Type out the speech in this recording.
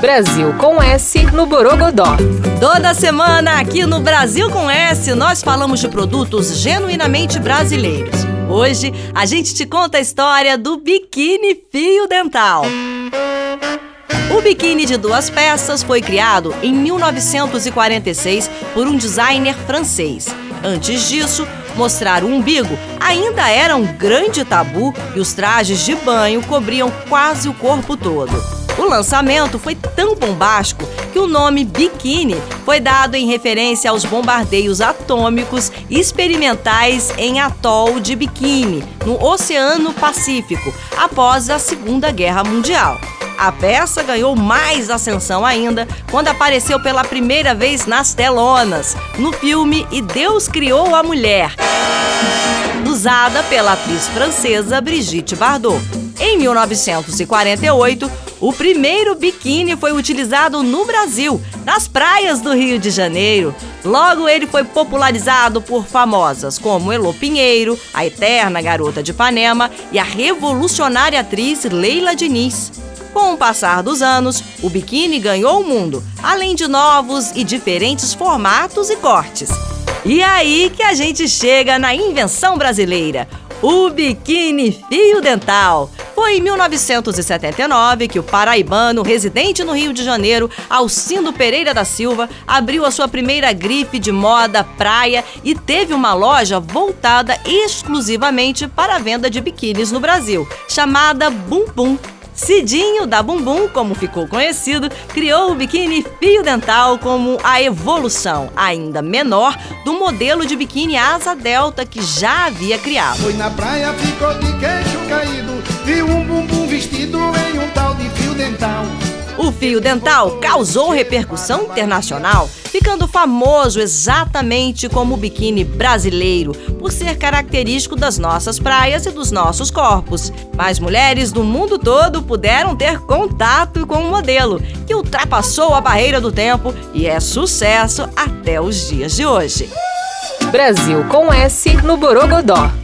Brasil com S no Borogodó. Toda semana aqui no Brasil com S nós falamos de produtos genuinamente brasileiros. Hoje a gente te conta a história do biquíni fio dental. O biquíni de duas peças foi criado em 1946 por um designer francês. Antes disso, mostrar o umbigo ainda era um grande tabu e os trajes de banho cobriam quase o corpo todo. O lançamento foi tão bombástico que o nome biquíni foi dado em referência aos bombardeios atômicos experimentais em atol de Bikini, no Oceano Pacífico, após a Segunda Guerra Mundial. A peça ganhou mais ascensão ainda quando apareceu pela primeira vez nas telonas, no filme E Deus Criou a Mulher, usada pela atriz francesa Brigitte Bardot. Em 1948, o primeiro biquíni foi utilizado no Brasil, nas praias do Rio de Janeiro. Logo, ele foi popularizado por famosas como Elô Pinheiro, a eterna garota de Ipanema e a revolucionária atriz Leila Diniz. Com o passar dos anos, o biquíni ganhou o mundo, além de novos e diferentes formatos e cortes. E aí que a gente chega na invenção brasileira, o biquíni fio dental. Foi em 1979 que o paraibano, residente no Rio de Janeiro, Alcindo Pereira da Silva, abriu a sua primeira grife de moda praia e teve uma loja voltada exclusivamente para a venda de biquínis no Brasil, chamada Bum Bum. Cidinho da Bumbum, como ficou conhecido, criou o biquíni fio dental como a evolução, ainda menor, do modelo de biquíni asa delta que já havia criado. Foi na praia, ficou de queixo caído, viu um bumbum vestido em um tal de fio dental. O fio dental causou repercussão internacional, ficando famoso exatamente como o biquíni brasileiro, por ser característico das nossas praias e dos nossos corpos. Mas mulheres do mundo todo puderam ter contato com o modelo, que ultrapassou a barreira do tempo e é sucesso até os dias de hoje. Brasil com S no Borogodó.